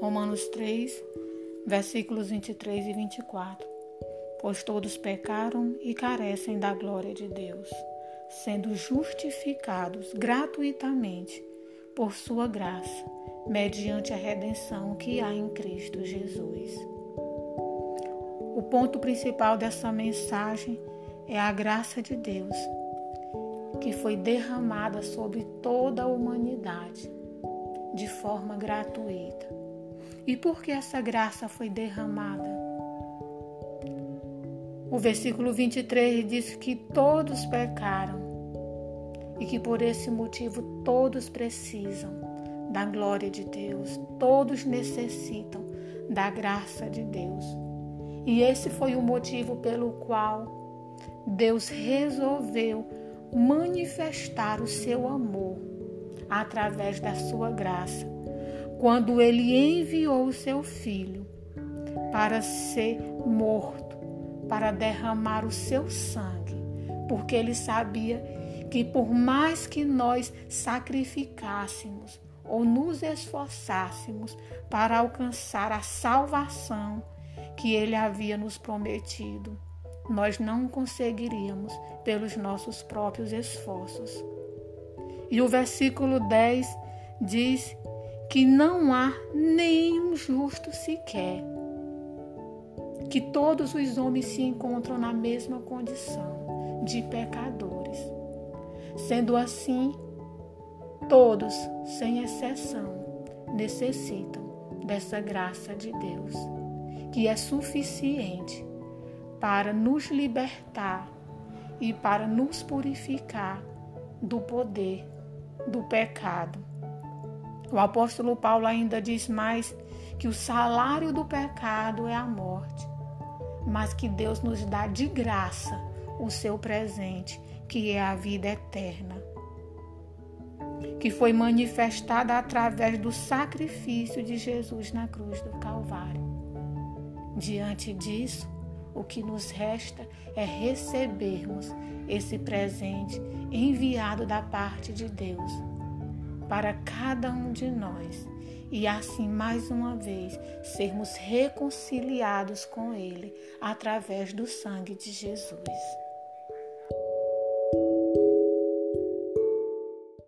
Romanos 3, versículos 23 e 24. Pois todos pecaram e carecem da glória de Deus, sendo justificados gratuitamente por sua graça, mediante a redenção que há em Cristo Jesus. O ponto principal dessa mensagem é a graça de Deus, que foi derramada sobre toda a humanidade de forma gratuita. E por que essa graça foi derramada? O versículo 23 diz que todos pecaram e que por esse motivo todos precisam da glória de Deus, todos necessitam da graça de Deus. E esse foi o motivo pelo qual Deus resolveu manifestar o seu amor através da sua graça, quando ele enviou o seu filho para ser morto, para derramar o seu sangue, porque ele sabia que por mais que nós sacrificássemos ou nos esforçássemos para alcançar a salvação que ele havia nos prometido, nós não conseguiríamos pelos nossos próprios esforços. E o versículo 10 diz que não há nenhum justo sequer, que todos os homens se encontram na mesma condição de pecadores. Sendo assim, todos, sem exceção, necessitam dessa graça de Deus, que é suficiente para nos libertar e para nos purificar do poder do pecado. O apóstolo Paulo ainda diz mais que o salário do pecado é a morte, mas que Deus nos dá de graça o seu presente, que é a vida eterna, que foi manifestada através do sacrifício de Jesus na cruz do Calvário. Diante disso, o que nos resta é recebermos esse presente enviado da parte de Deus para cada um de nós e assim mais uma vez sermos reconciliados com Ele através do sangue de Jesus.